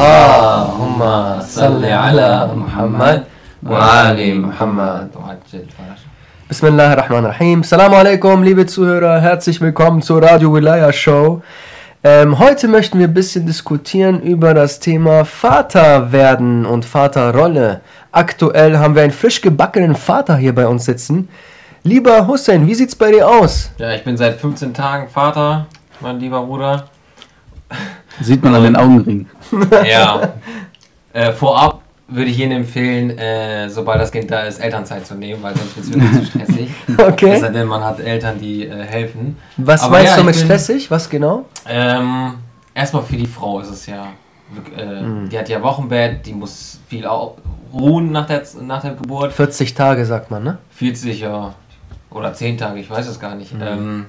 اللهم صل على محمد وعلى محمد Bismillah ar-Rahman ar-Rahim. Assalamu alaikum, liebe Zuhörer. Herzlich willkommen zur Radio Wilaya Show. Ähm, heute möchten wir ein bisschen diskutieren über das Thema Vaterwerden und Vaterrolle. Aktuell haben wir einen frisch gebackenen Vater hier bei uns sitzen. Lieber Hussein, wie sieht's bei dir aus? Ja, ich bin seit 15 Tagen Vater, mein lieber Bruder. Sieht man an den Augenringen. ja. Äh, vorab würde ich Ihnen empfehlen, äh, sobald das Kind da ist, Elternzeit zu nehmen, weil sonst wird es wirklich zu stressig. Okay. Es sei denn, man hat Eltern, die äh, helfen. Was Aber meinst ja, du mit bin- stressig? Was genau? Ähm, erstmal für die Frau ist es ja. Äh, Mhm. Die hat ja Wochenbett, die muss viel ruhen nach der, nach der Geburt. 40 Tage sagt man, ne? 40 ja. Oder 10 Tage, ich weiß es gar nicht. Mhm. Ähm,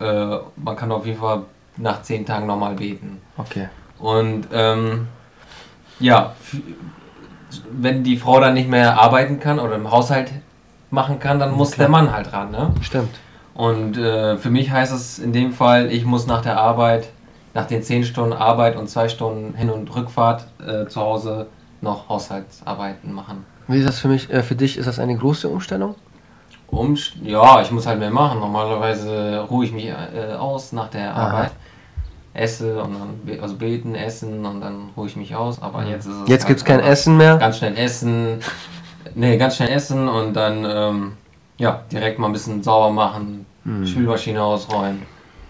äh, man kann auf jeden Fall nach 10 Tagen nochmal beten. Okay. Und ähm, ja, wenn die Frau dann nicht mehr arbeiten kann oder im Haushalt machen kann, dann muss klar. der Mann halt ran. Ne? Stimmt. Und äh, für mich heißt es in dem Fall, ich muss nach der Arbeit, nach den 10 Stunden Arbeit und 2 Stunden Hin- und Rückfahrt äh, zu Hause noch Haushaltsarbeiten machen. Wie ist das für mich? Äh, für dich ist das eine große Umstellung? Um, ja, ich muss halt mehr machen. Normalerweise ruhe ich mich äh, aus nach der Aha. Arbeit, esse und dann be also beten, essen und dann ruhe ich mich aus. Aber jetzt ist es Jetzt halt gibt's kein einfach Essen mehr. Ganz schnell essen, nee, ganz schnell essen und dann ähm, ja direkt mal ein bisschen sauber machen, Hm. Spülmaschine ausräumen.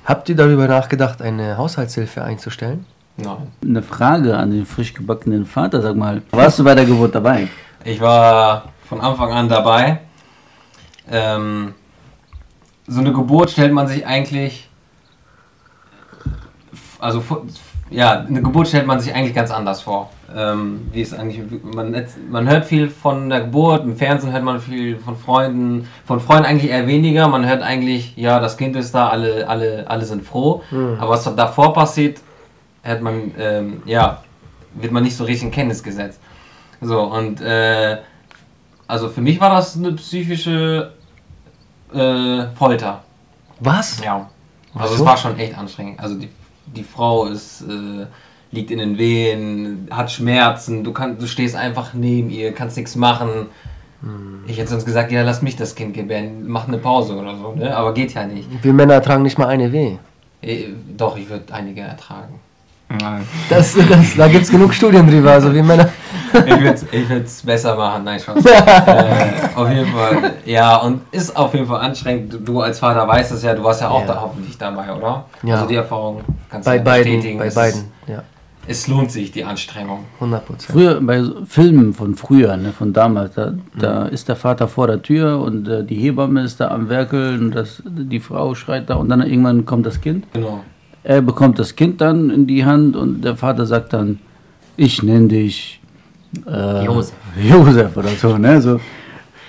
Habt ihr darüber nachgedacht, eine Haushaltshilfe einzustellen? Nein. Eine Frage an den frisch gebackenen Vater, sag mal. Warst du bei der Geburt dabei? Ich war von Anfang an dabei. Ähm, so eine Geburt stellt man sich eigentlich, also ja, eine Geburt stellt man sich eigentlich ganz anders vor. Ähm, wie es eigentlich, man, man hört viel von der Geburt, im Fernsehen hört man viel von Freunden, von Freunden eigentlich eher weniger. Man hört eigentlich, ja, das Kind ist da, alle, alle, alle sind froh. Aber was davor passiert, hat man, ähm, ja, wird man nicht so richtig in Kenntnis gesetzt. So, und äh, also für mich war das eine psychische äh, Folter. Was? Ja. Also es war schon echt anstrengend. Also die, die Frau ist, äh, liegt in den Wehen, hat Schmerzen, du, kann, du stehst einfach neben ihr, kannst nichts machen. Hm. Ich hätte sonst gesagt, ja, lass mich das Kind gebären, mach eine Pause oder so, ne? aber geht ja nicht. Wir Männer tragen nicht mal eine Weh. Äh, doch, ich würde einige ertragen. Das, das, da gibt es genug Studien drüber. Also wir Männer. Ich würde es besser machen, nein, Spaß. äh, auf jeden Fall, ja, und ist auf jeden Fall anstrengend. Du, als Vater weißt es ja, du warst ja auch Ja. da hoffentlich dabei, oder? Ja. Also die Erfahrung kannst Bei du beiden. bestätigen. Bei Es beiden. Ist, Ja, es lohnt sich, die Anstrengung. 100 Prozent. Früher, bei Filmen von früher, ne, von damals, da, da ist der Vater vor der Tür und äh, die Hebamme ist da am Werkeln und das, die Frau schreit da und dann irgendwann kommt das Kind. Genau. Er bekommt das Kind dann in die Hand und der Vater sagt dann, ich nenne dich äh, Josef. Josef oder so, ne? So.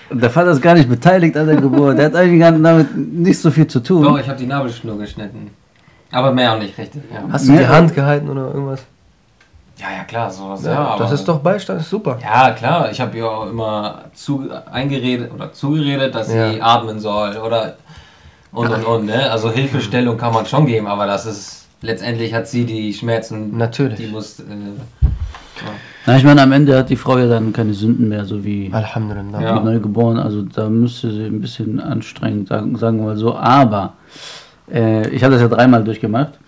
Und der Vater ist gar nicht beteiligt an der Geburt, der hat eigentlich damit nicht so viel zu tun. Doch, ich habe die Nabelschnur geschnitten. Aber mehr auch nicht richtig. Ja, Hast du die Hand gehalten oder irgendwas? ja, ja klar, sowas. Ja, Ja, aber, das ist doch Beistand, ist super. Ja, klar. Ich habe ihr auch immer zu, eingeredet oder zugeredet, dass Ja. sie atmen soll oder und und und. Ne? Also Hilfestellung kann man schon geben, aber das ist letztendlich hat sie die Schmerzen. Natürlich. Die muss. Äh, Na, ich meine, am Ende hat die Frau ja dann keine Sünden mehr, so wie Alhamdulillah. Ja. neu geboren. Also da müsste sie ein bisschen anstrengend, sagen, sagen wir mal so. Aber äh, ich habe das ja dreimal durchgemacht.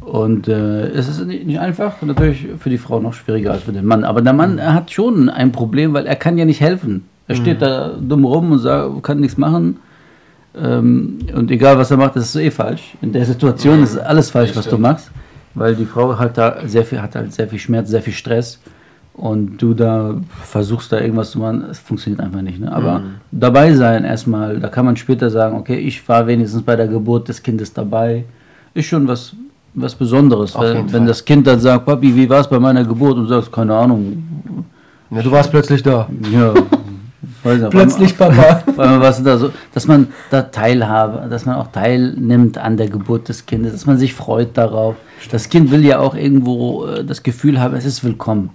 Und äh, es ist nicht nicht einfach, natürlich für die Frau noch schwieriger als für den Mann. Aber der Mann er hat schon ein Problem, weil er kann ja nicht helfen. Er steht da dumm rum und sagt, kann nichts machen. Ähm, und egal was er macht, das ist eh falsch. In der Situation ist alles falsch, was du machst. Weil die Frau hat da sehr viel, hat halt sehr viel Schmerz, sehr viel Stress. Und du da versuchst da irgendwas zu machen, es funktioniert einfach nicht. Ne? Aber dabei sein erstmal, da kann man später sagen, okay, ich war wenigstens bei der Geburt des Kindes dabei. Ist schon was, was Besonderes. Wenn, wenn das Kind dann sagt, Papi, wie war es bei meiner Geburt? Und du sagst, keine Ahnung. Ja, du warst plötzlich da. Ja, weiß Plötzlich, Papa. vor allem, was da so, dass man da teilhabe, dass man auch teilnimmt an der Geburt des Kindes, dass man sich freut darauf. Das Kind will ja auch irgendwo äh, das Gefühl haben, es ist willkommen.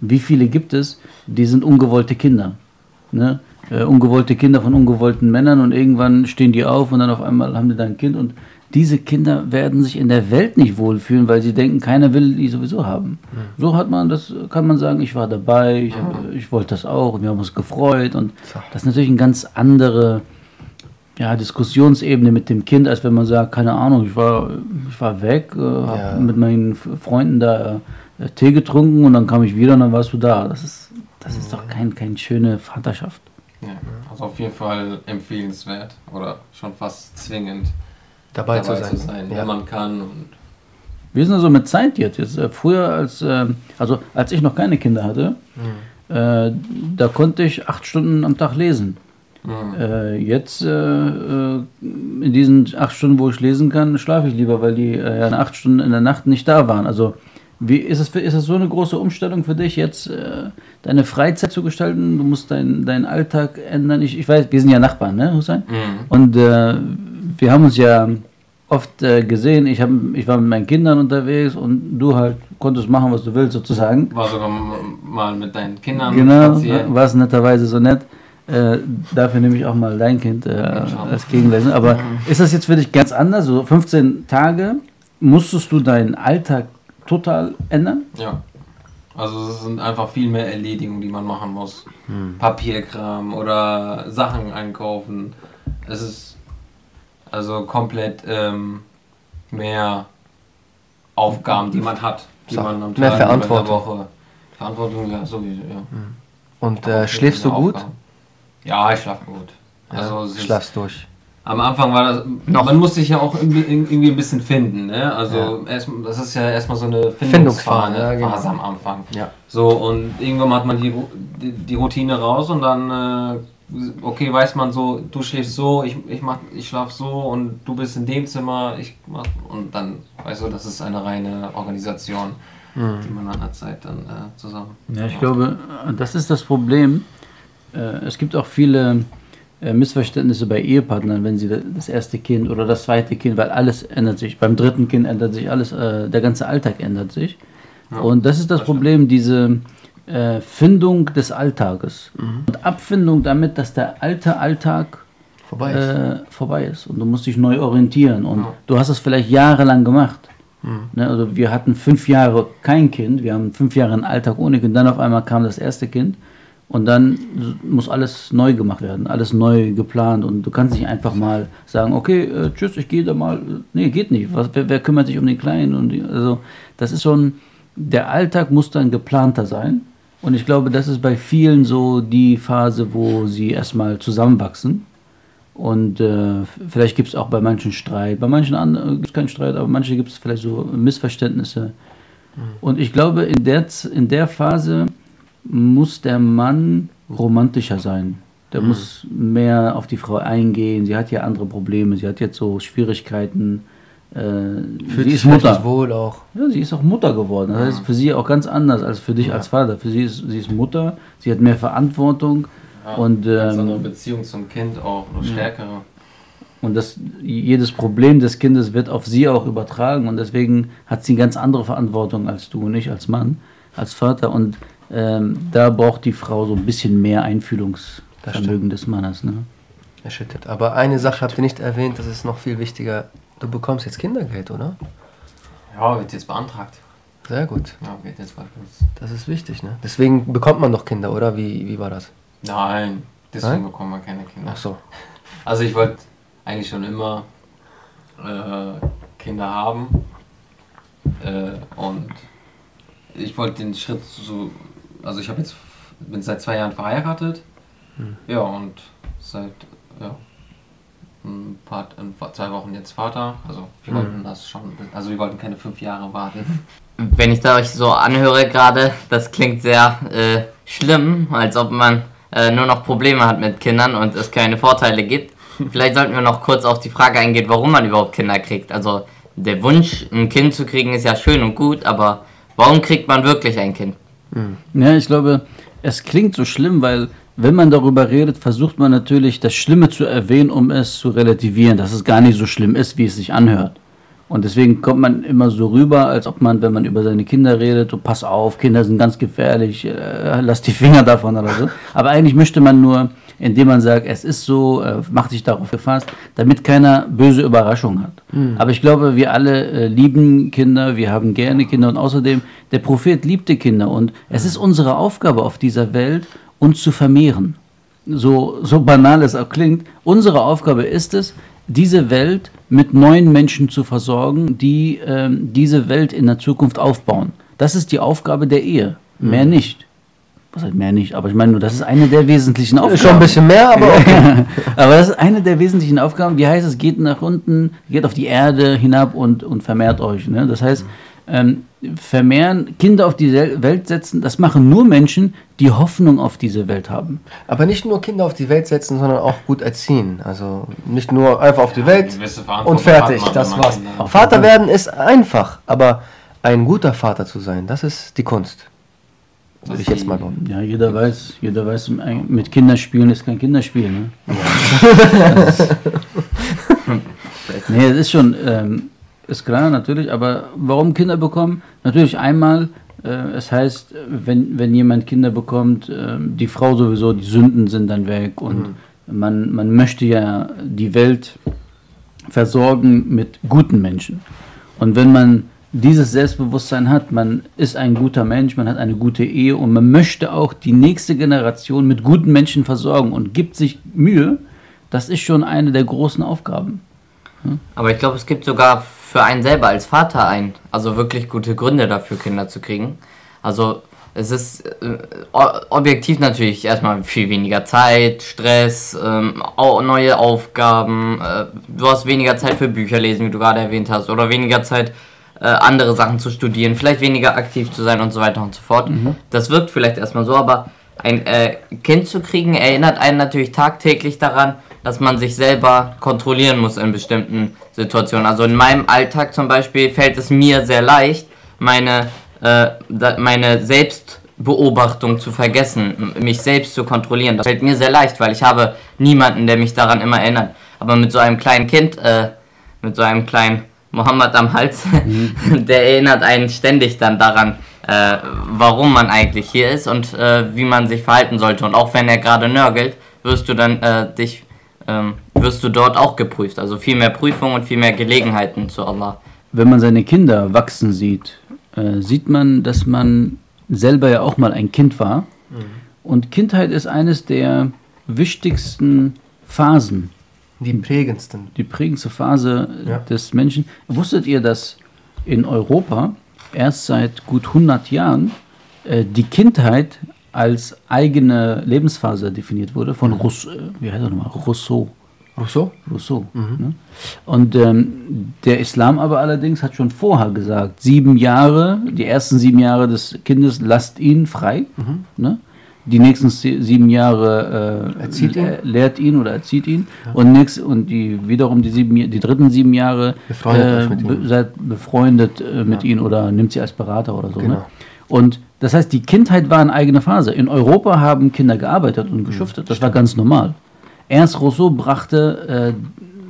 Wie viele gibt es, die sind ungewollte Kinder? Ne? Äh, ungewollte Kinder von ungewollten Männern und irgendwann stehen die auf und dann auf einmal haben die dann ein Kind und diese Kinder werden sich in der Welt nicht wohlfühlen, weil sie denken, keiner will die sowieso haben. So hat man das, kann man sagen, ich war dabei, ich, hab, ich wollte das auch und wir haben uns gefreut und das ist natürlich eine ganz andere ja, Diskussionsebene mit dem Kind, als wenn man sagt, keine Ahnung, ich war, ich war weg, äh, habe Ja. mit meinen Freunden da äh, Tee getrunken und dann kam ich wieder und dann warst du da. Das ist, das ist doch kein, keine schöne Vaterschaft. Ja, also auf jeden Fall empfehlenswert oder schon fast zwingend Dabei, dabei, zu sein. Ja. wenn man kann. Und Wie ist denn das so mit Zeit jetzt? jetzt äh, früher, als, äh, also als ich noch keine Kinder hatte, äh, da konnte ich acht Stunden am Tag lesen. Mhm. Äh, jetzt, äh, äh, in diesen acht Stunden, wo ich lesen kann, schlafe ich lieber, weil die äh, acht Stunden in der Nacht nicht da waren. Also, wie ist es, ist es so eine große Umstellung für dich, jetzt äh, deine Freizeit zu gestalten? Du musst deinen deinen Alltag ändern. Ich, ich weiß, wir sind ja Nachbarn, ne, Hussein? Mhm. Und äh, wir haben uns ja oft äh, gesehen. Ich, hab, ich war mit meinen Kindern unterwegs und du halt konntest machen, was du willst, sozusagen. War sogar m- mal mit deinen Kindern Genau, spazieren. war es netterweise so nett. Äh, dafür nehme ich auch mal dein Kind äh, als Gegenlesen. Aber ist das jetzt für dich ganz anders? So 15 Tage, musstest du deinen Alltag total ändern? Ja. Also es sind einfach viel mehr Erledigungen, die man machen muss. Hm. Papierkram oder Sachen einkaufen. Es ist also komplett ähm, mehr Aufgaben, die man hat, die So, man am mehr Tag, Verantwortung. in der Woche. Verantwortung, ja, sowieso, ja. Und äh, schläfst du Mehr gut? Aufgaben. Ja, ich schlafe gut. Also ja, schlafst durch. Am Anfang war das, man muss sich ja auch irgendwie, irgendwie ein bisschen finden, ne? Also erst, das ist ja erstmal so eine Findungsphase, Findungsphase ja, genau. Phase am Anfang. Ja. So, und irgendwann hat man die, die, die Routine raus und dann, äh, okay, weiß man so, du schläfst so, ich, ich, mach, ich schlaf so und du bist in dem Zimmer, ich mach, und dann, weißt du, das ist eine reine Organisation, Mhm. die man an der Zeit dann äh, zusammen. Ja, ich glaube, das ist das Problem. Äh, Es gibt auch viele äh, Missverständnisse bei Ehepartnern, wenn sie da- das erste Kind oder das zweite Kind, weil alles ändert sich. Beim dritten Kind ändert sich alles, äh, der ganze Alltag ändert sich. Ja, Und das ist das das Problem, diese äh, Findung des Alltages und Abfindung damit, dass der alte Alltag Vorbei ist. äh, vorbei ist und du musst dich neu orientieren und Ja. du hast es vielleicht jahrelang gemacht. Ne, also wir hatten fünf Jahre kein Kind, wir haben fünf Jahre einen Alltag ohne Kind, dann auf einmal kam das erste Kind und dann muss alles neu gemacht werden, alles neu geplant und du kannst nicht einfach mal sagen, okay, äh, tschüss, ich gehe da mal. Nee, geht nicht. Was, wer, wer kümmert sich um den Kleinen? Und die, also das ist ein, der Alltag muss dann geplanter sein und ich glaube, das ist bei vielen so die Phase, wo sie erstmal zusammenwachsen. Und äh, vielleicht gibt es auch bei manchen Streit, bei manchen anderen gibt es keinen Streit, aber manche gibt es vielleicht so Missverständnisse. Und ich glaube, in der, in der Phase muss der Mann romantischer sein. Der muss mehr auf die Frau eingehen. Sie hat ja andere Probleme, sie hat jetzt so Schwierigkeiten. Äh, Fühlt sie ist Mutter. wohl auch. Ja, sie ist auch Mutter geworden. Das heißt, für sie auch ganz anders als für dich als Vater. Für sie ist sie ist Mutter, sie hat mehr Verantwortung Ja, und ganz andere ähm, Beziehung zum Kind auch, eine stärkere. Und das, jedes Problem des Kindes wird auf sie auch übertragen und deswegen hat sie eine ganz andere Verantwortung als du und ich als Mann, als Vater. Und ähm, da braucht die Frau so ein bisschen mehr Einfühlungsvermögen des Mannes. Ne? Erschüttert. Aber eine Sache habt ihr nicht erwähnt, das ist noch viel wichtiger. Du bekommst jetzt Kindergeld, oder? Ja, wird jetzt beantragt. Sehr gut. Ja, geht jetzt los. Das ist wichtig, ne? Deswegen bekommt man doch Kinder, oder? Wie, wie war das? Nein, deswegen Nein? bekommen wir keine Kinder. Ach so. Also ich wollte eigentlich schon immer äh, Kinder haben. Äh, und ich wollte den Schritt so. Also ich habe jetzt bin seit zwei Jahren verheiratet. Ja, und seit ja, ein paar, ein, paar- zwei Wochen jetzt Vater. Also wir wollten das schon. Also wir wollten keine fünf Jahre warten. Wenn ich da euch so anhöre gerade, das klingt sehr äh, schlimm, als ob man äh, nur noch Probleme hat mit Kindern und es keine Vorteile gibt. Vielleicht sollten wir noch kurz auf die Frage eingehen, warum man überhaupt Kinder kriegt. Also der Wunsch, ein Kind zu kriegen, ist ja schön und gut, aber warum kriegt man wirklich ein Kind? Ja, ich glaube, es klingt so schlimm, weil wenn man darüber redet, versucht man natürlich das Schlimme zu erwähnen, um es zu relativieren, dass es gar nicht so schlimm ist, wie es sich anhört. Und deswegen kommt man immer so rüber, als ob man, wenn man über seine Kinder redet, so pass auf, Kinder sind ganz gefährlich, äh, lass die Finger davon oder so. Aber eigentlich möchte man nur, indem man sagt, es ist so, äh, macht sich darauf gefasst, damit keiner böse Überraschung hat. Mhm. Aber ich glaube, wir alle äh, lieben Kinder, wir haben gerne Kinder und außerdem, der Prophet liebte Kinder und es ist unsere Aufgabe auf dieser Welt, uns zu vermehren. So, so banal es auch klingt, unsere Aufgabe ist es, diese Welt mit neuen Menschen zu versorgen, die ähm, diese Welt in der Zukunft aufbauen. Das ist die Aufgabe der Ehe. Mhm. Mehr nicht. Was heißt mehr nicht? Aber ich meine nur, das ist eine der wesentlichen Aufgaben. Schon ein bisschen mehr, aber okay. aber das ist eine der wesentlichen Aufgaben. Wie heißt es? Geht nach unten, geht auf die Erde hinab und, und vermehrt euch. Ne? Das heißt, ähm, vermehren, Kinder auf die Welt setzen, das machen nur Menschen, die Hoffnung auf diese Welt haben. Aber nicht nur Kinder auf die Welt setzen, sondern auch gut erziehen. Also nicht nur einfach auf die Welt und fertig, das war's. Vater werden ist einfach, aber ein guter Vater zu sein, das ist die Kunst. Würde ich jetzt mal sagen. Ja, jeder weiß, jeder weiß, mit Kinderspielen ist kein Kinderspiel. Ne? nee, es ist schon, ähm, ist klar, natürlich, aber warum Kinder bekommen? Natürlich einmal, äh, es heißt, wenn, wenn jemand Kinder bekommt, äh, die Frau sowieso, die Sünden sind dann weg und mhm. man, man möchte ja die Welt versorgen mit guten Menschen. Und wenn man dieses Selbstbewusstsein hat, man ist ein guter Mensch, man hat eine gute Ehe und man möchte auch die nächste Generation mit guten Menschen versorgen und gibt sich Mühe, das ist schon eine der großen Aufgaben. Aber ich glaube, es gibt sogar für einen selber als Vater ein, also wirklich gute Gründe dafür, Kinder zu kriegen. Also es ist äh, objektiv natürlich erstmal viel weniger Zeit, Stress, ähm, neue Aufgaben, äh, du hast weniger Zeit für Bücher lesen, wie du gerade erwähnt hast, oder weniger Zeit, äh, andere Sachen zu studieren, vielleicht weniger aktiv zu sein und so weiter und so fort. Mhm. Das wirkt vielleicht erstmal so, aber ein äh, Kind zu kriegen erinnert einen natürlich tagtäglich daran, dass man sich selber kontrollieren muss in bestimmten Situationen. Also in meinem Alltag zum Beispiel fällt es mir sehr leicht, meine, äh, meine Selbstbeobachtung zu vergessen, mich selbst zu kontrollieren. Das fällt mir sehr leicht, weil ich habe niemanden, der mich daran immer erinnert. Aber mit so einem kleinen Kind, äh, mit so einem kleinen Mohammed am Hals, mhm. der erinnert einen ständig dann daran, äh, warum man eigentlich hier ist und äh, wie man sich verhalten sollte. Und auch wenn er gerade nörgelt, wirst du dann äh, dich ähm, wirst du dort auch geprüft. Also viel mehr Prüfungen und viel mehr Gelegenheiten zu Allah. Wenn man seine Kinder wachsen sieht, äh, sieht man, dass man selber ja auch mal ein Kind war. Mhm. Und Kindheit ist eines der wichtigsten Phasen. Die prägendsten. Die prägendste Phase ja. des Menschen. Wusstet ihr, dass in Europa erst seit gut 100 Jahren äh, die Kindheit als eigene Lebensphase definiert wurde von Rousseau, äh, wie heißt er nochmal? Rousseau. Rousseau? Rousseau. Mhm. Ne? Und ähm, der Islam aber allerdings hat schon vorher gesagt, sieben Jahre, die ersten sieben Jahre des Kindes, lasst ihn frei. Mhm. Ne? Die nächsten sieben Jahre äh, ihn. lehrt ihn oder erzieht ihn. Ja. Und, nächst, und die wiederum die, sieben, die dritten sieben Jahre befreundet äh, be, seid befreundet äh, mit ja. ihm oder nimmt sie als Berater oder so. Ne? Genau. Ne? Und das heißt, die Kindheit war eine eigene Phase. In Europa haben Kinder gearbeitet und geschuftet. Das war ganz normal. Ernst Rousseau brachte,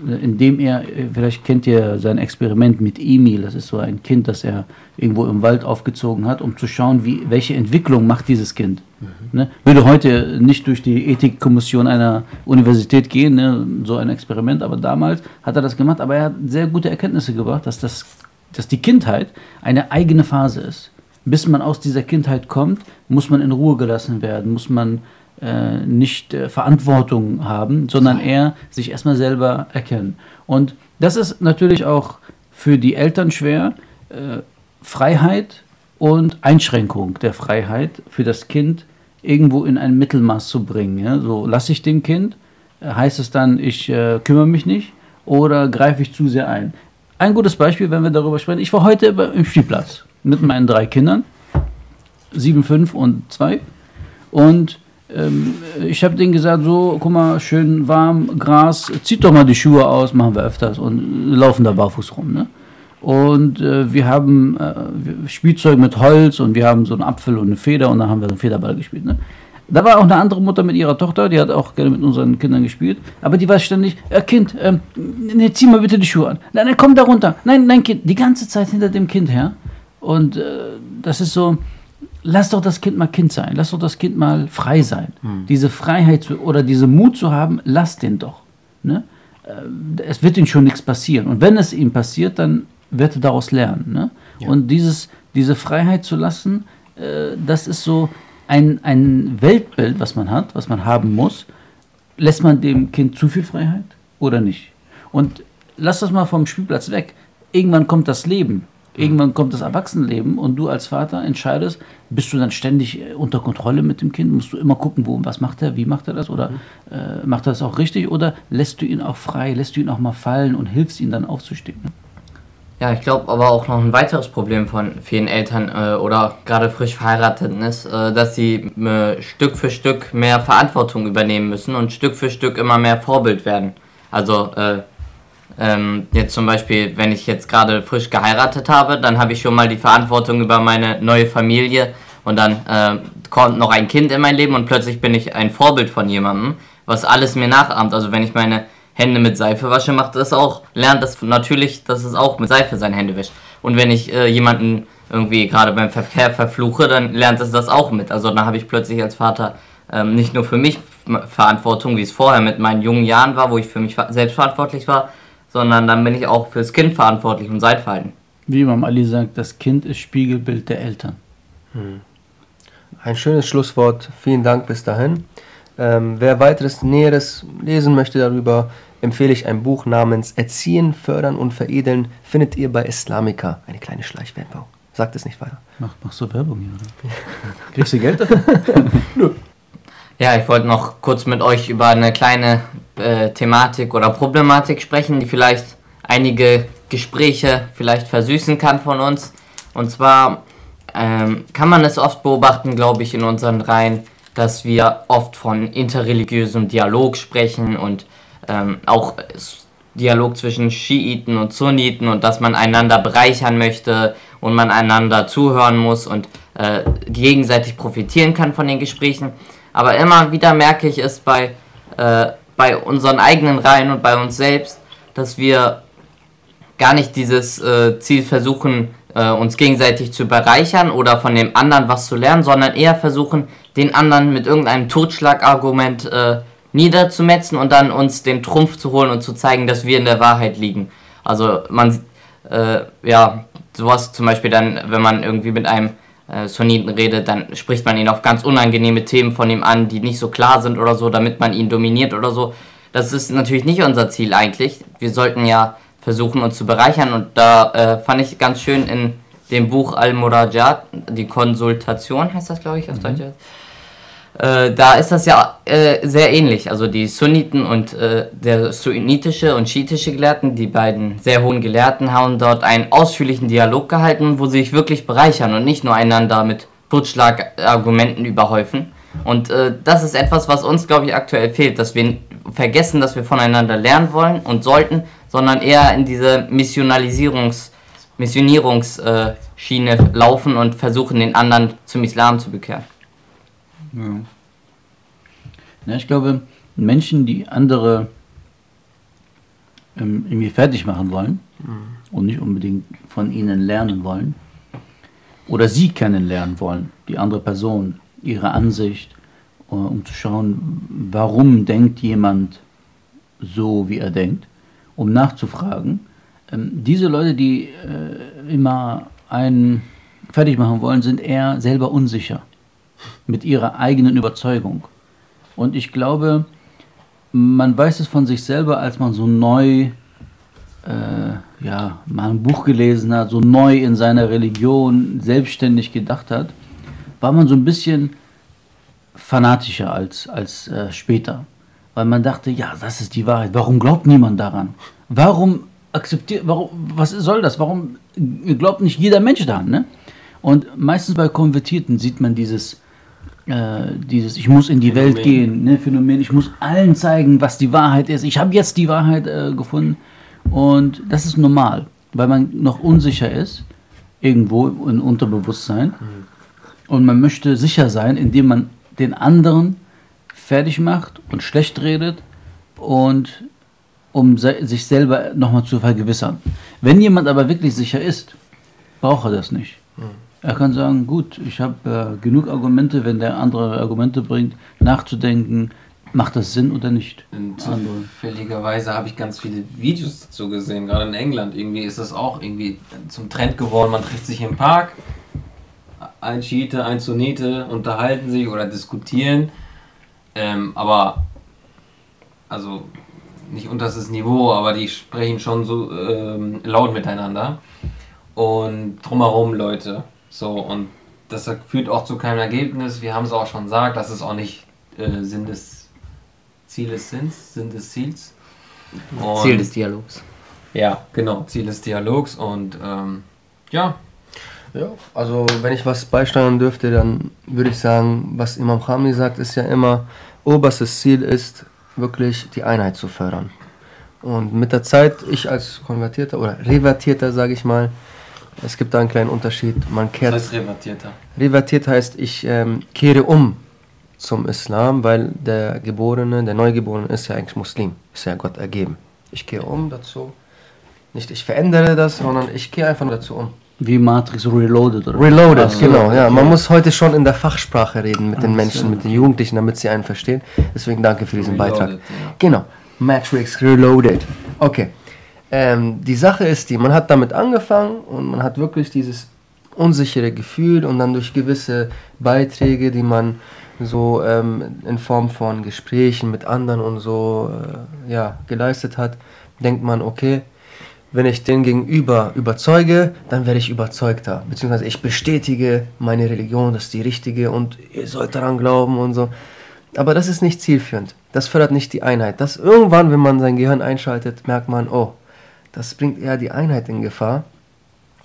äh, indem er, vielleicht kennt ihr sein Experiment mit Emil, das ist so ein Kind, das er irgendwo im Wald aufgezogen hat, um zu schauen, wie, welche Entwicklung macht dieses Kind. Mhm. Ne? Würde heute nicht durch die Ethikkommission einer Universität gehen, ne? so ein Experiment, aber damals hat er das gemacht, aber er hat sehr gute Erkenntnisse gebracht, dass, das, dass die Kindheit eine eigene Phase ist bis man aus dieser Kindheit kommt, muss man in Ruhe gelassen werden, muss man äh, nicht äh, Verantwortung haben, sondern eher sich erstmal selber erkennen. Und das ist natürlich auch für die Eltern schwer, äh, Freiheit und Einschränkung der Freiheit für das Kind irgendwo in ein Mittelmaß zu bringen. Ja? So lasse ich dem Kind, heißt es dann, ich äh, kümmere mich nicht oder greife ich zu sehr ein. Ein gutes Beispiel, wenn wir darüber sprechen, ich war heute im Spielplatz mit meinen drei Kindern, sieben, fünf und zwei. Und ähm, ich habe denen gesagt, so, guck mal, schön warm, Gras, zieht doch mal die Schuhe aus, machen wir öfters und laufen da barfuß rum. Ne? Und äh, wir haben äh, Spielzeug mit Holz und wir haben so einen Apfel und eine Feder und dann haben wir so einen Federball gespielt. Ne? Da war auch eine andere Mutter mit ihrer Tochter, die hat auch gerne mit unseren Kindern gespielt, aber die war ständig, äh, Kind, ähm, nee, zieh mal bitte die Schuhe an. Nein, nein, komm da runter. Nein, nein, Kind, die ganze Zeit hinter dem Kind her. Und äh, das ist so, lass doch das Kind mal Kind sein, lass doch das Kind mal frei sein. Hm. Diese Freiheit zu, oder diese Mut zu haben, lass den doch. Ne? Äh, Es wird ihm schon nichts passieren. Und wenn es ihm passiert, dann wird er daraus lernen. Ne? Ja. Und dieses, diese Freiheit zu lassen, äh, das ist so ein, ein Weltbild, was man hat, was man haben muss. Lässt man dem Kind zu viel Freiheit oder nicht? Und lass das mal vom Spielplatz weg. Irgendwann kommt das Leben. Irgendwann kommt das Erwachsenenleben und du als Vater entscheidest, bist du dann ständig äh, unter Kontrolle mit dem Kind? Musst du immer gucken, wo, was macht er, wie macht er das oder äh, macht er das auch richtig oder lässt du ihn auch frei, lässt du ihn auch mal fallen und hilfst ihm dann aufzustehen? Ja, ich glaube aber auch noch ein weiteres Problem von vielen Eltern äh, oder gerade frisch Verheirateten ist, äh, dass sie äh, Stück für Stück mehr Verantwortung übernehmen müssen und Stück für Stück immer mehr Vorbild werden. Also äh, ähm, jetzt zum Beispiel, wenn ich jetzt gerade frisch geheiratet habe, dann habe ich schon mal die Verantwortung über meine neue Familie und dann äh, kommt noch ein Kind in mein Leben und plötzlich bin ich ein Vorbild von jemandem, was alles mir nachahmt. Also wenn ich meine Hände mit Seife wasche, macht das auch, lernt das natürlich, dass es auch mit Seife seine Hände wäscht. Und wenn ich äh, jemanden irgendwie gerade beim Verkehr verfluche, dann lernt es das auch mit. Also dann habe ich plötzlich als Vater ähm, nicht nur für mich Verantwortung, wie es vorher mit meinen jungen Jahren war, wo ich für mich selbst verantwortlich war, sondern dann bin ich auch fürs Kind verantwortlich und Seitverhalten. Wie Imam Ali sagt, das Kind ist Spiegelbild der Eltern. Ein schönes Schlusswort. Vielen Dank bis dahin. Ähm, wer weiteres Näheres lesen möchte darüber, empfehle ich ein Buch namens Erziehen, Fördern und Veredeln. Findet ihr bei Islamica. Eine kleine Schleichwerbung. Sagt es nicht weiter. Mach, machst du Werbung hier, oder? Kriegst du Geld dafür? Ja, ich wollte noch kurz mit euch über eine kleine äh, Thematik oder Problematik sprechen, die vielleicht einige Gespräche vielleicht versüßen kann von uns. Und zwar ähm, kann man es oft beobachten, glaube ich, in unseren Reihen, dass wir oft von interreligiösem Dialog sprechen und ähm, auch Dialog zwischen Schiiten und Sunniten und dass man einander bereichern möchte und man einander zuhören muss und äh, gegenseitig profitieren kann von den Gesprächen. Aber immer wieder merke ich es bei, äh, bei unseren eigenen Reihen und bei uns selbst, dass wir gar nicht dieses äh, Ziel versuchen, äh, uns gegenseitig zu bereichern oder von dem anderen was zu lernen, sondern eher versuchen, den anderen mit irgendeinem Totschlagargument äh, niederzumetzen und dann uns den Trumpf zu holen und zu zeigen, dass wir in der Wahrheit liegen. Also man, äh, ja, sowas zum Beispiel dann, wenn man irgendwie mit einem äh, Sunniten redet, dann spricht man ihn auf ganz unangenehme Themen von ihm an, die nicht so klar sind oder so, damit man ihn dominiert oder so. Das ist natürlich nicht unser Ziel eigentlich. Wir sollten ja versuchen, uns zu bereichern und da äh, fand ich ganz schön in dem Buch Al-Murajat, die Konsultation heißt das, glaube ich, auf Deutsch. Äh, da ist das ja äh, sehr ähnlich. Also die Sunniten und äh, der sunnitische und schiitische Gelehrten, die beiden sehr hohen Gelehrten, haben dort einen ausführlichen Dialog gehalten, wo sie sich wirklich bereichern und nicht nur einander mit Totschlagargumenten überhäufen. Und äh, das ist etwas, was uns, glaube ich, aktuell fehlt, dass wir vergessen, dass wir voneinander lernen wollen und sollten, sondern eher in diese Missionalisierungs- Missionierungsschiene laufen und versuchen, den anderen zum Islam zu bekehren. Ja. ja, ich glaube, Menschen, die andere ähm, irgendwie fertig machen wollen und nicht unbedingt von ihnen lernen wollen oder sie kennenlernen wollen, die andere Person, ihre Ansicht, äh, um zu schauen, warum denkt jemand so, wie er denkt, um nachzufragen. Ähm, diese Leute, die äh, immer einen fertig machen wollen, sind eher selber unsicher mit ihrer eigenen Überzeugung. Und ich glaube, man weiß es von sich selber, als man so neu, äh, ja, mal ein Buch gelesen hat, so neu in seiner Religion selbstständig gedacht hat, war man so ein bisschen fanatischer als, als äh, später. Weil man dachte, ja, das ist die Wahrheit. Warum glaubt niemand daran? Warum akzeptiert, warum, was soll das? Warum glaubt nicht jeder Mensch daran? Ne? Und meistens bei Konvertierten sieht man dieses, äh, dieses ich muss in die Phänomen. Welt gehen, ne, Phänomen, ich muss allen zeigen, was die Wahrheit ist. Ich habe jetzt die Wahrheit äh, gefunden. Und das ist normal, weil man noch unsicher ist, irgendwo im Unterbewusstsein. Und man möchte sicher sein, indem man den anderen fertig macht und schlecht redet und um se sich selber nochmal zu vergewissern. Wenn jemand aber wirklich sicher ist, braucht er das nicht. Er kann sagen, gut, ich habe äh, genug Argumente, wenn der andere Argumente bringt, nachzudenken, macht das Sinn oder nicht. Zufälligerweise habe ich ganz viele Videos dazu gesehen, gerade in England. Irgendwie ist das auch irgendwie zum Trend geworden. Man trifft sich im Park, ein Schiite, ein Sunnite, unterhalten sich oder diskutieren. Ähm, aber, also nicht unterstes Niveau, aber die sprechen schon so ähm, laut miteinander. Und drumherum Leute. So, und das führt auch zu keinem Ergebnis. Wir haben es auch schon gesagt, das ist auch nicht äh, Sinn des Zieles Sinns, Sinn des Ziels. Und Ziel des Dialogs. Ja, genau, Ziel des Dialogs und ähm, ja. Ja, also wenn ich was beisteuern dürfte, dann würde ich sagen, was Imam Khamni sagt, ist ja immer, oberstes Ziel ist, wirklich die Einheit zu fördern. Und mit der Zeit, ich als Konvertierter oder Revertierter, sage ich mal, es gibt da einen kleinen Unterschied. Man kehrt. Was heißt Revertierter? Revertiert heißt, ich ähm, kehre um zum Islam, weil der Geborene, der Neugeborene ist ja eigentlich Muslim, ist ja Gott ergeben. Ich kehre um dazu. Nicht ich verändere das, sondern ich kehre einfach dazu um. Wie Matrix Reloaded, oder? Reloaded, also, genau, ja. Man muss heute schon in der Fachsprache reden mit den Menschen, mit den Jugendlichen, damit sie einen verstehen. Deswegen danke für diesen Reloaded, Beitrag. Ja. Genau, Matrix Reloaded. Okay. Ähm, die Sache ist die, man hat damit angefangen und man hat wirklich dieses unsichere Gefühl und dann durch gewisse Beiträge, die man so ähm, in Form von Gesprächen mit anderen und so äh, ja, geleistet hat, denkt man, okay, wenn ich den Gegenüber überzeuge, dann werde ich überzeugter. Beziehungsweise ich bestätige meine Religion, das ist die richtige und ihr sollt daran glauben und so. Aber das ist nicht zielführend. Das fördert nicht die Einheit. Das irgendwann, wenn man sein Gehirn einschaltet, merkt man, oh, das bringt eher die Einheit in Gefahr.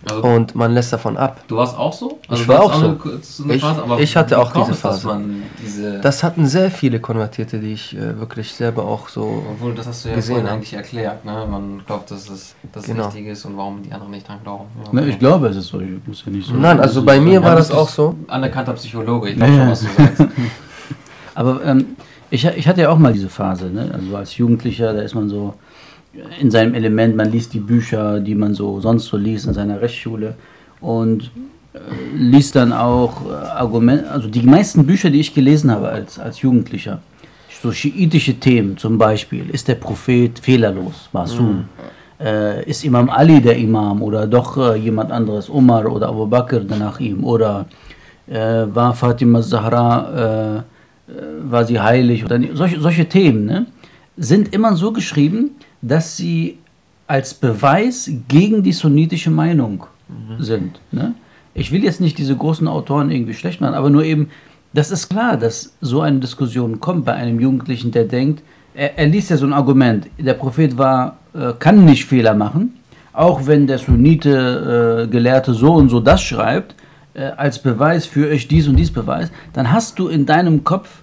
Also und man lässt davon ab. Du warst auch so? Also ich war auch so. ich, Phase, ich, hatte auch diese Phase. Diese das hatten sehr viele Konvertierte, die ich äh, wirklich selber auch so. Obwohl, das hast du ja vorhin eigentlich erklärt. Ne? Man glaubt, dass es das genau. Richtige ist und warum die anderen nicht dran glauben. Ja, ne, ich glaube, es ist so. Ich muss ja nicht so. Nein, also bei mir war das auch so. Anerkannter Psychologe, ich glaube schon, was du sagst. Aber ähm, ich, ich hatte ja auch mal diese Phase. Ne? Also als Jugendlicher, da ist man so in seinem Element, man liest die Bücher, die man so sonst so liest in seiner Rechtsschule und äh, liest dann auch äh, Argumente, also die meisten Bücher, die ich gelesen habe als, als Jugendlicher, so schiitische Themen zum Beispiel, ist der Prophet fehlerlos, Masum? Mhm. Äh, ist Imam Ali der Imam oder doch äh, jemand anderes, Umar oder Abu Bakr nach ihm oder äh, war Fatima Zahra, äh, war sie heilig oder solche, solche Themen ne, sind immer so geschrieben, dass sie als Beweis gegen die sunnitische Meinung mhm. sind. Ne? Ich will jetzt nicht diese großen Autoren irgendwie schlecht machen, aber nur eben, das ist klar, dass so eine Diskussion kommt bei einem Jugendlichen, der denkt, er, er liest ja so ein Argument, der Prophet war, äh, kann nicht Fehler machen, auch wenn der Sunnite äh, Gelehrte so und so das schreibt, äh, als Beweis für euch dies und dies Beweis, dann hast du in deinem Kopf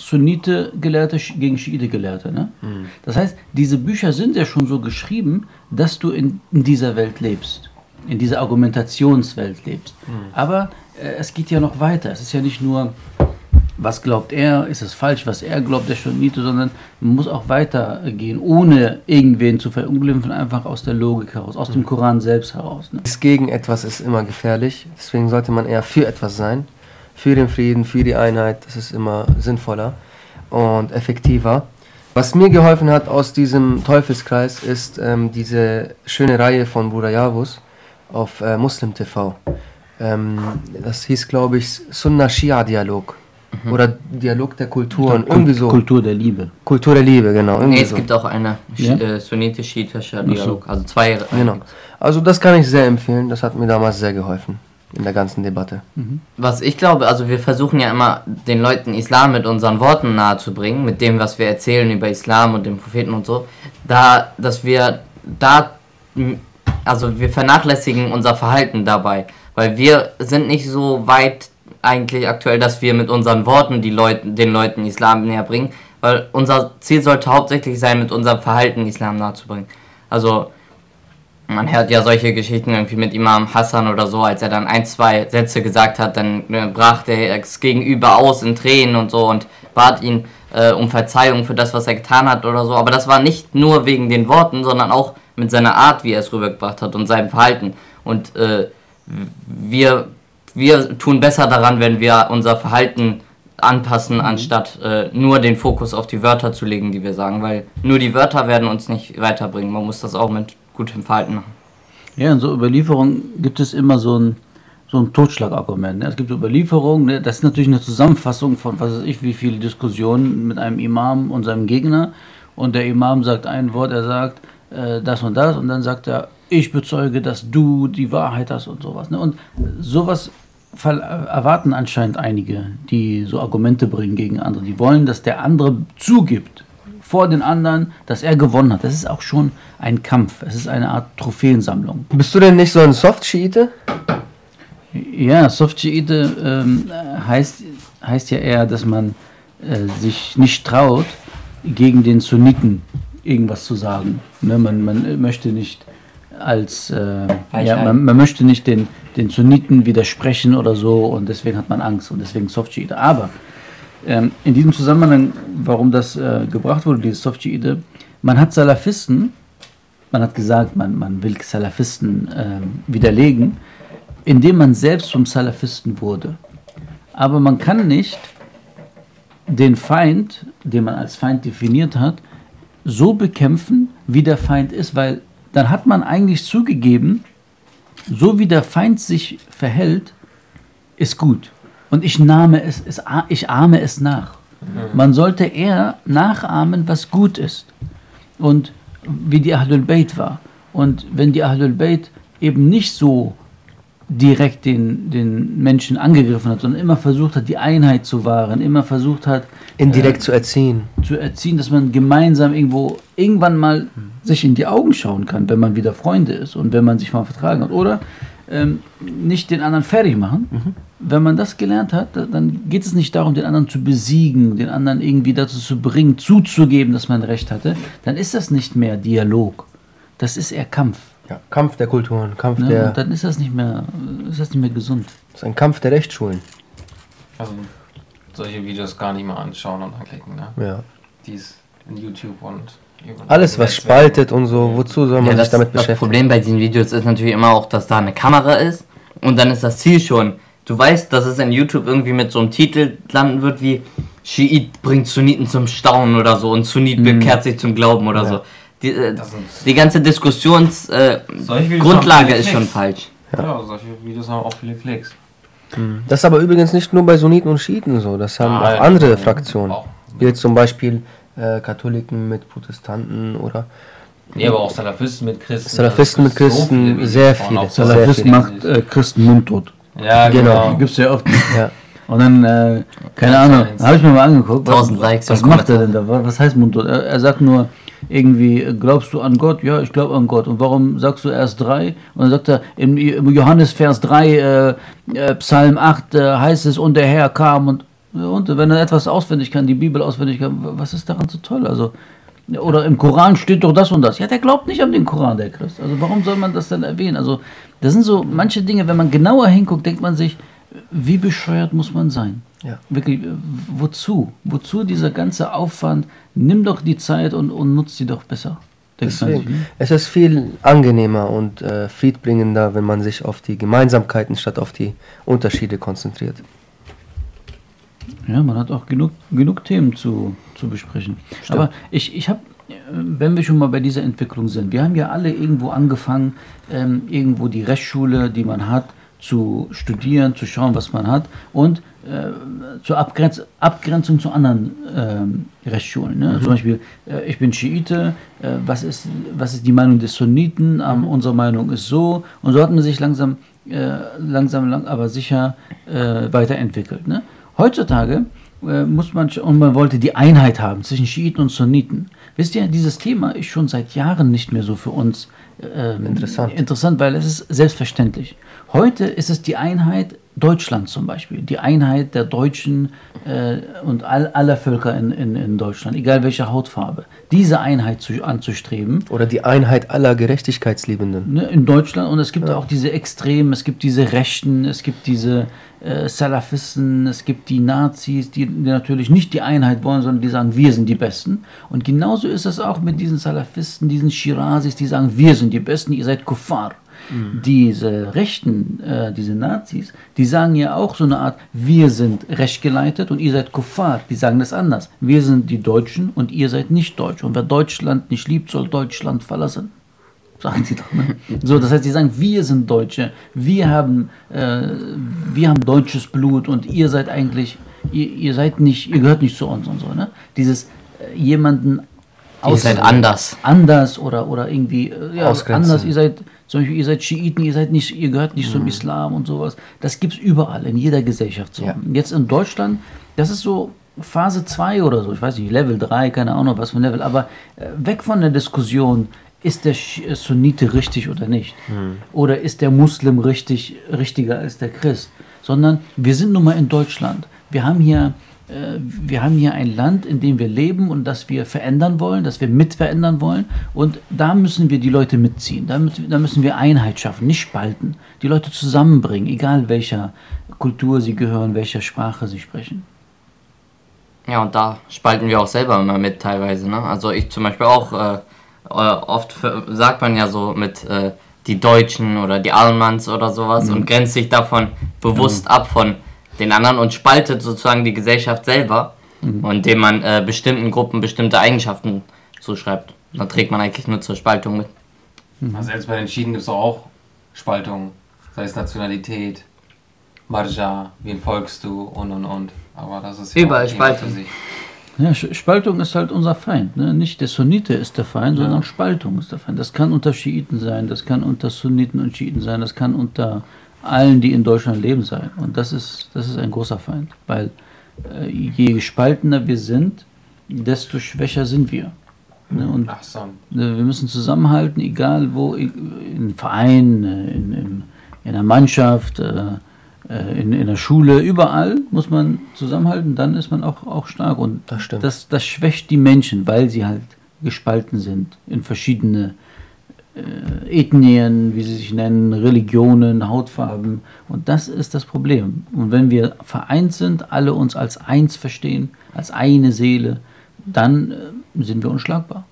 Sunnite-Gelehrte gegen Schiite-Gelehrte. Ne? Mhm. Das heißt, diese Bücher sind ja schon so geschrieben, dass du in, in dieser Welt lebst, in dieser Argumentationswelt lebst. Mhm. Aber äh, es geht ja noch weiter. Es ist ja nicht nur, was glaubt er, ist es falsch, was er glaubt, der Sunnite, sondern man muss auch weitergehen, ohne irgendwen zu verunglimpfen, einfach aus der Logik heraus, aus mhm. dem Koran selbst heraus. Ne? Das gegen etwas ist immer gefährlich, deswegen sollte man eher für etwas sein für den Frieden, für die Einheit. Das ist immer sinnvoller und effektiver. Was mir geholfen hat aus diesem Teufelskreis ist ähm, diese schöne Reihe von Bruder Javus auf äh, Muslim TV. Ähm, das hieß, glaube ich, Sunna-Shia-Dialog. Mhm. Oder Dialog der Kulturen, Kult, irgendwie so. Kultur der Liebe. Kultur der Liebe, genau. Nee, es so. gibt auch eine ja? äh, sunnitische Dialog, also zwei. Genau. Also das kann ich sehr empfehlen, das hat mir damals sehr geholfen in der ganzen Debatte. Mhm. Was ich glaube, also wir versuchen ja immer den Leuten Islam mit unseren Worten nahezubringen, mit dem, was wir erzählen über Islam und den Propheten und so, da, dass wir da, also wir vernachlässigen unser Verhalten dabei, weil wir sind nicht so weit eigentlich aktuell, dass wir mit unseren Worten die Leute, den Leuten Islam näher bringen, weil unser Ziel sollte hauptsächlich sein, mit unserem Verhalten Islam nahezubringen. Also man hört ja solche Geschichten irgendwie mit Imam Hassan oder so, als er dann ein, zwei Sätze gesagt hat, dann äh, brach der Gegenüber aus in Tränen und so und bat ihn äh, um Verzeihung für das, was er getan hat oder so. Aber das war nicht nur wegen den Worten, sondern auch mit seiner Art, wie er es rübergebracht hat und seinem Verhalten. Und äh, wir, wir tun besser daran, wenn wir unser Verhalten anpassen, mhm. anstatt äh, nur den Fokus auf die Wörter zu legen, die wir sagen, weil nur die Wörter werden uns nicht weiterbringen. Man muss das auch mit gutem Verhalten machen. Ja, in so Überlieferungen gibt es immer so ein, so ein Totschlagargument. Ne? Es gibt Überlieferungen, ne? das ist natürlich eine Zusammenfassung von, was weiß ich, wie viele Diskussionen mit einem Imam und seinem Gegner. Und der Imam sagt ein Wort, er sagt äh, das und das, und dann sagt er, ich bezeuge, dass du die Wahrheit hast und sowas. Ne? Und sowas erwarten anscheinend einige, die so Argumente bringen gegen andere. Die wollen, dass der andere zugibt vor den anderen, dass er gewonnen hat. Das ist auch schon ein Kampf. Es ist eine Art Trophäensammlung. Bist du denn nicht so ein Soft-Schiite? Ja, Soft-Schiite ähm, heißt, heißt ja eher, dass man äh, sich nicht traut, gegen den Sunniten irgendwas zu sagen. Ne, man, man möchte nicht als äh, ja, man, man, möchte nicht den, den Sunniten widersprechen oder so und deswegen hat man Angst und deswegen Soft-Schiite. Aber ähm, in diesem Zusammenhang, warum das äh, gebracht wurde, dieses Soft-Schiite, man hat Salafisten, man hat gesagt, man, man will Salafisten äh, widerlegen, indem man selbst zum Salafisten wurde. Aber man kann nicht den Feind, den man als Feind definiert hat, so bekämpfen, wie der Feind ist, weil dann hat man eigentlich zugegeben, so wie der Feind sich verhält, ist gut. Und ich, nahme es, es, ich ahme es nach. Mhm. Man sollte eher nachahmen, was gut ist. Und wie die Ahlul Bayt war. Und wenn die Ahlul Bayt eben nicht so direkt den, den Menschen angegriffen hat, sondern immer versucht hat, die Einheit zu wahren, immer versucht hat, indirekt äh, zu erziehen. Zu erziehen, dass man gemeinsam irgendwo irgendwann mal mhm. sich in die Augen schauen kann, wenn man wieder Freunde ist und wenn man sich mal vertragen hat. Oder ähm, nicht den anderen fertig machen. Mhm. Wenn man das gelernt hat, dann geht es nicht darum, den anderen zu besiegen, den anderen irgendwie dazu zu bringen, zuzugeben, dass man recht hatte. Dann ist das nicht mehr Dialog. Das ist eher Kampf. Ja, Kampf der Kulturen, Kampf ja, der. dann ist das nicht mehr, ist das nicht mehr gesund. Das ist ein Kampf der Rechtsschulen. Also solche Videos gar nicht mal anschauen und anklicken, ne? Ja. Dies in YouTube und alles, was spaltet und so, wozu soll man ja, sich das, damit beschäftigen? Das Problem bei diesen Videos ist natürlich immer auch, dass da eine Kamera ist und dann ist das Ziel schon. Du weißt, dass es in YouTube irgendwie mit so einem Titel landen wird wie Schiit bringt Sunniten zum Staunen oder so und Sunnit mhm. bekehrt sich zum Glauben oder ja. so. Die, äh, die, ganze Diskussionsgrundlage äh, ist schon falsch. Ja. ja. solche Videos haben auch viele Klicks. Mhm. Das ist aber übrigens nicht nur bei Sunniten und Schiiten so, das haben ah, auch andere Fraktionen. Wie jetzt zum Beispiel äh, Katholiken mit Protestanten oder. Nee, aber auch Salafisten mit Christen. Salafisten mit Christen, so sehr viele. Salafisten macht äh, Christen mundtot. Ja, genau. genau. Gibt es ja oft. ja. Und dann, äh, keine Ahnung, habe ich mir mal angeguckt. Was, was macht er denn da? Was heißt mundtot? Er, er sagt nur, irgendwie, glaubst du an Gott? Ja, ich glaube an Gott. Und warum sagst du erst drei? Und dann sagt er, im, Johannes Vers 3, äh, äh, Psalm 8 äh, heißt es, und der Herr kam und und wenn er etwas auswendig kann, die Bibel auswendig kann, was ist daran so toll? Also, oder im Koran steht doch das und das. Ja, der glaubt nicht an den Koran, der Christ. Also warum soll man das denn erwähnen? Also, das sind so manche Dinge, wenn man genauer hinguckt, denkt man sich, wie bescheuert muss man sein? Ja. Wirklich, wozu? Wozu dieser ganze Aufwand? Nimm doch die Zeit und, und nutzt sie doch besser. Deswegen, ne? es ist viel angenehmer und äh, friedbringender, wenn man sich auf die Gemeinsamkeiten statt auf die Unterschiede konzentriert. Ja, man hat auch genug, genug Themen zu, zu besprechen. Stimmt. Aber ich, ich habe, wenn wir schon mal bei dieser Entwicklung sind, wir haben ja alle irgendwo angefangen, ähm, irgendwo die Rechtsschule, die man hat, zu studieren, zu schauen, was man hat und äh, zur Abgrenz Abgrenzung zu anderen äh, Rechtsschulen. Ne? Mhm. Zum Beispiel, äh, ich bin Schiite, äh, was, ist, was ist die Meinung des Sunniten, mhm. unsere Meinung ist so. Und so hat man sich langsam, äh, langsam lang, aber sicher äh, weiterentwickelt. Ne? Heutzutage äh, muss man, und man wollte die Einheit haben zwischen Schiiten und Sunniten. Wisst ihr, dieses Thema ist schon seit Jahren nicht mehr so für uns äh, interessant. interessant, weil es ist selbstverständlich. Heute ist es die Einheit Deutschland zum Beispiel, die Einheit der Deutschen äh, und all, aller Völker in, in, in Deutschland, egal welche Hautfarbe, diese Einheit zu, anzustreben. Oder die Einheit aller Gerechtigkeitsliebenden. Ne, in Deutschland und es gibt ja. auch diese Extremen, es gibt diese Rechten, es gibt diese äh, Salafisten, es gibt die Nazis, die, die, natürlich nicht die Einheit wollen, sondern die sagen, wir sind die Besten. Und genauso ist es auch mit diesen Salafisten, diesen Shirazis, die sagen, wir sind die Besten, ihr seid Kuffar. Mhm. Diese Rechten, äh, diese Nazis, die sagen ja auch so eine Art, wir sind rechtgeleitet und ihr seid Kuffar. Die sagen das anders. Wir sind die Deutschen und ihr seid nicht Deutsch. Und wer Deutschland nicht liebt, soll Deutschland verlassen. Sagen sie doch. Ne? So, das heißt, sie sagen, wir sind Deutsche, wir haben, äh, wir haben deutsches Blut und ihr seid eigentlich, ihr, ihr seid nicht, ihr gehört nicht zu uns und so. Ne? Dieses äh, jemanden Ihr seid anders. Anders oder, oder irgendwie äh, ja, anders. Ihr seid zum Beispiel, ihr seid Schiiten, ihr seid nicht, ihr gehört nicht mhm. zum Islam und sowas. Das gibt es überall, in jeder Gesellschaft so. Ja. Jetzt in Deutschland, das ist so Phase 2 oder so, ich weiß nicht, Level 3, keine Ahnung, was für ein Level, aber äh, weg von der Diskussion, ist der äh, Sunnite richtig oder nicht? Mhm. Oder ist der Muslim richtig, richtiger als der Christ? Sondern wir sind nun mal in Deutschland. Wir haben hier wir haben hier ein Land, in dem wir leben und das wir verändern wollen, das wir mit verändern wollen. Und da müssen wir die Leute mitziehen. Da müssen, da müssen wir Einheit schaffen, nicht spalten. Die Leute zusammenbringen, egal welcher Kultur sie gehören, welcher Sprache sie sprechen. Ja, und da spalten wir auch selber immer mit teilweise. Ne? Also ich zum Beispiel auch, äh, äh oft sagt man ja so mit äh, die Deutschen oder die Almans oder sowas mhm. und grenzt sich davon bewusst mhm. ab von den anderen und spaltet sozusagen die Gesellschaft selber, mhm. indem man äh, bestimmten Gruppen bestimmte Eigenschaften zuschreibt. Dann trägt man eigentlich nur zur Spaltung mit. Mhm. Also selbst bei den Schieden gibt es auch Spaltungen, sei es Nationalität, Marja, wen folgst du und und und. Aber das ist ja überall Spaltung. Ja, Spaltung ist halt unser Feind. Ne? Nicht der Sunnite ist der Feind, ja. sondern Spaltung ist der Feind. Das kann unter Schiiten sein, das kann unter Sunniten und Schiiten sein, das kann unter allen, die in Deutschland leben, sein. Und das ist, das ist ein großer Feind, weil äh, je gespaltener wir sind, desto schwächer sind wir. Ne? Und Ach so. ne, wir müssen zusammenhalten, egal wo, in Vereinen, äh, in, in, in der Mannschaft, äh, äh, in, in der Schule, überall muss man zusammenhalten, dann ist man auch, auch stark. Und das, das, das schwächt die Menschen, weil sie halt gespalten sind in verschiedene Ethnien, wie sie sich nennen, Religionen, Hautfarben. Und das ist das Problem. Und wenn wir vereint sind, alle uns als eins verstehen, als eine Seele, dann äh, sind wir unschlagbar.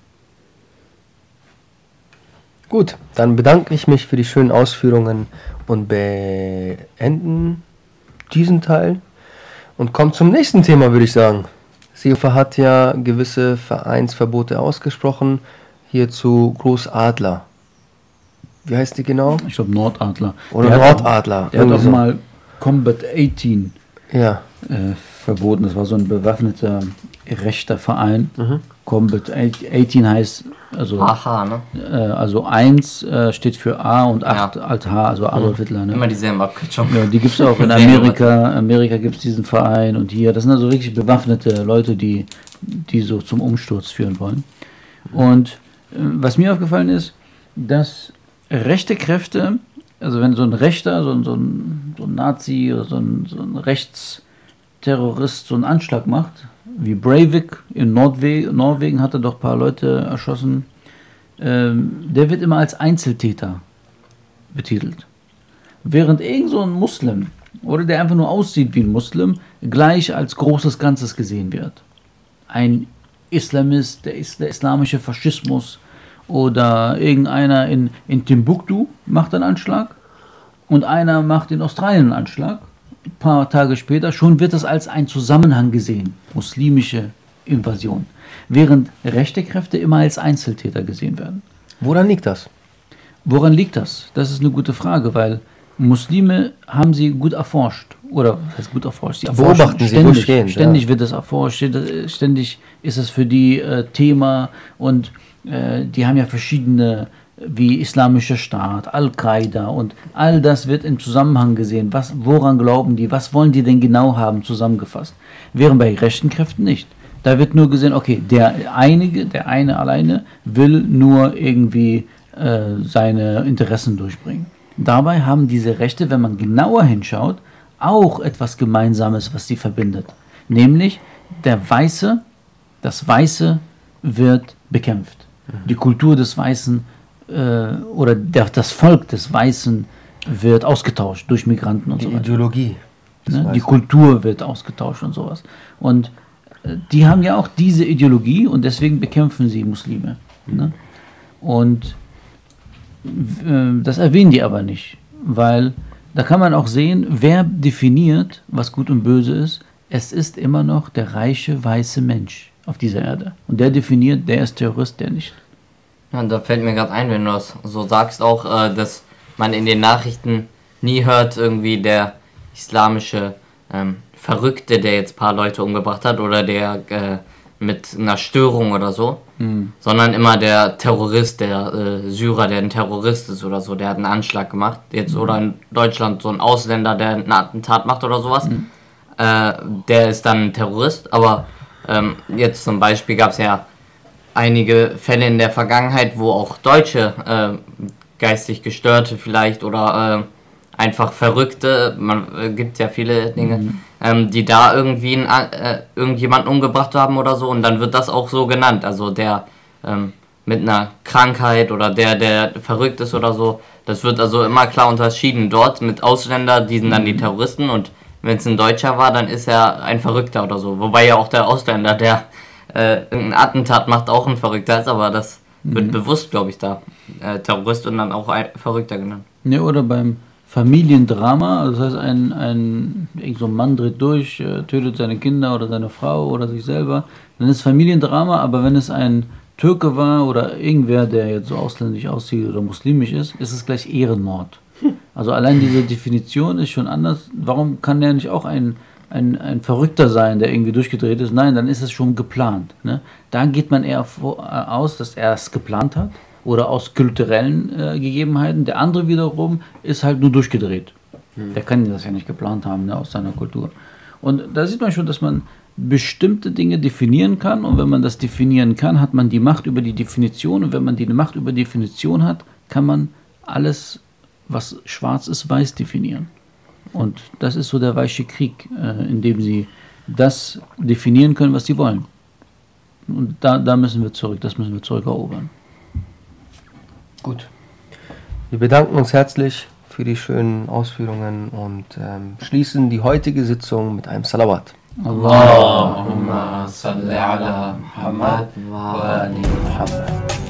Gut, dann bedanke ich mich für die schönen Ausführungen und beenden diesen Teil und kommen zum nächsten Thema, würde ich sagen. Seehofer hat ja gewisse Vereinsverbote ausgesprochen. Hierzu Großadler wie heißt die genau? Ich glaube Nordadler. Oder der Nordadler. Hat, der hat auch so. mal Combat 18 ja. äh, verboten. Das war so ein bewaffneter rechter Verein. Mhm. Combat 18 heißt also Aha, ne? Äh, also 1 äh, steht für A und 8 ja. als H, also Adolf mhm. Hitler. Ne? Immer dieselben Abkürzungen. Ja, die gibt es auch in Amerika. Amerika gibt es diesen Verein und hier. Das sind also wirklich bewaffnete Leute, die, die so zum Umsturz führen wollen. Und äh, was mir aufgefallen ist, dass rechte Kräfte, also wenn so ein Rechter, so ein, so ein, so ein Nazi oder so ein, so ein Rechtsterrorist so einen Anschlag macht, wie Breivik in Nordwe Norwegen hat er doch ein paar Leute erschossen, ähm, der wird immer als Einzeltäter betitelt. Während irgend so ein Muslim oder der einfach nur aussieht wie ein Muslim, gleich als großes Ganzes gesehen wird. Ein Islamist, der, der islamische Faschismus, oder irgendeiner in, in Timbuktu macht einen Anschlag und einer macht in Australien einen Anschlag. Ein paar Tage später, schon wird es als ein Zusammenhang gesehen, muslimische Invasion, während rechte Kräfte immer als Einzeltäter gesehen werden. Woran liegt das? Woran liegt das? Das ist eine gute Frage, weil Muslime haben sie gut erforscht. Oder was heißt gut erforscht? Sie Beobachten ständig, sie stehen, Ständig ja. wird das erforscht, ständig ist es für die äh, Thema und die haben ja verschiedene, wie Islamischer Staat, Al-Qaida und all das wird im Zusammenhang gesehen. Was, woran glauben die? Was wollen die denn genau haben, zusammengefasst? Während bei rechten Kräften nicht. Da wird nur gesehen, okay, der einige, der eine alleine will nur irgendwie äh, seine Interessen durchbringen. Dabei haben diese Rechte, wenn man genauer hinschaut, auch etwas Gemeinsames, was sie verbindet. Nämlich der Weiße, das Weiße wird bekämpft. Die Kultur des Weißen äh, oder der, das Volk des Weißen wird ausgetauscht durch Migranten und Die so weiter. Ideologie. Ne? Die. Kultur wird ausgetauscht und sowas. Und äh, die haben ja auch diese Ideologie und deswegen bekämpfen sie Muslime. Ne? Und äh, das erwähnen die aber nicht, weil da kann man auch sehen, wer definiert, was gut und böse ist. Es ist immer noch der reiche weiße Mensch auf dieser Erde. Und der definiert, der ist Terrorist, der nicht. Ja, da fällt mir gerade ein, wenn du das so sagst, auch, äh, dass man in den Nachrichten nie hört, irgendwie der islamische ähm, Verrückte, der jetzt ein paar Leute umgebracht hat oder der äh, mit einer Störung oder so, sondern immer der Terrorist, der äh, Syrer, der ein Terrorist ist oder so, der hat einen Anschlag gemacht. Jetzt oder in Deutschland so ein Ausländer, der ein Attentat macht oder sowas, äh, der ist dann ein Terrorist. Aber ähm, jetzt zum Beispiel gab es ja einige Fälle in der Vergangenheit, wo auch Deutsche, äh, geistig Gestörte vielleicht oder äh, einfach Verrückte, man äh, gibt ja viele Dinge, ähm, die da irgendwie einen, äh, irgendjemanden umgebracht haben oder so und dann wird das auch so genannt. Also der ähm, mit einer Krankheit oder der, der verrückt ist oder so. Das wird also immer klar unterschieden. Dort mit Ausländer, die sind dann die Terroristen und wenn es ein Deutscher war, dann ist er ein Verrückter oder so. Wobei ja auch der Ausländer, der äh, irgendein Attentat macht, auch ein Verrückter ist, aber das wird bewusst, glaube ich, da äh, Terrorist und dann auch ein Verrückter genannt. Ne, oder beim Familiendrama, also das heißt, ein, ein, so ein Mann dreht durch, äh, tötet seine Kinder oder seine Frau oder sich selber, dann ist Familiendrama, aber wenn es ein Türke war oder irgendwer, der jetzt so ausländisch aussieht oder muslimisch ist, ist es gleich Ehrenmord. Also allein diese Definition ist schon anders. Warum kann der nicht auch ein, ein, ein Verrückter sein, der irgendwie durchgedreht ist? Nein, dann ist es schon geplant. Ne? Da geht man eher vor, äh, aus, dass er es geplant hat oder aus kulturellen äh, Gegebenheiten. Der andere wiederum ist halt nur durchgedreht. Der kann das ja nicht geplant haben ne, aus seiner Kultur. Und da sieht man schon, dass man bestimmte Dinge definieren kann und wenn man das definieren kann, hat man die Macht über die Definition und wenn man die Macht über die Definition hat, kann man alles, was schwarz ist, weiß definieren. Und das ist so der weiche Krieg, äh, in dem sie das definieren können, was sie wollen. Und da, da müssen wir zurück, das müssen wir zurückerobern. Gut. Wir bedanken uns herzlich für die schönen Ausführungen und ähm, schließen die heutige Sitzung mit einem Salawat. Allah. Allahumma salli ala Muhammad wa ali Muhammad.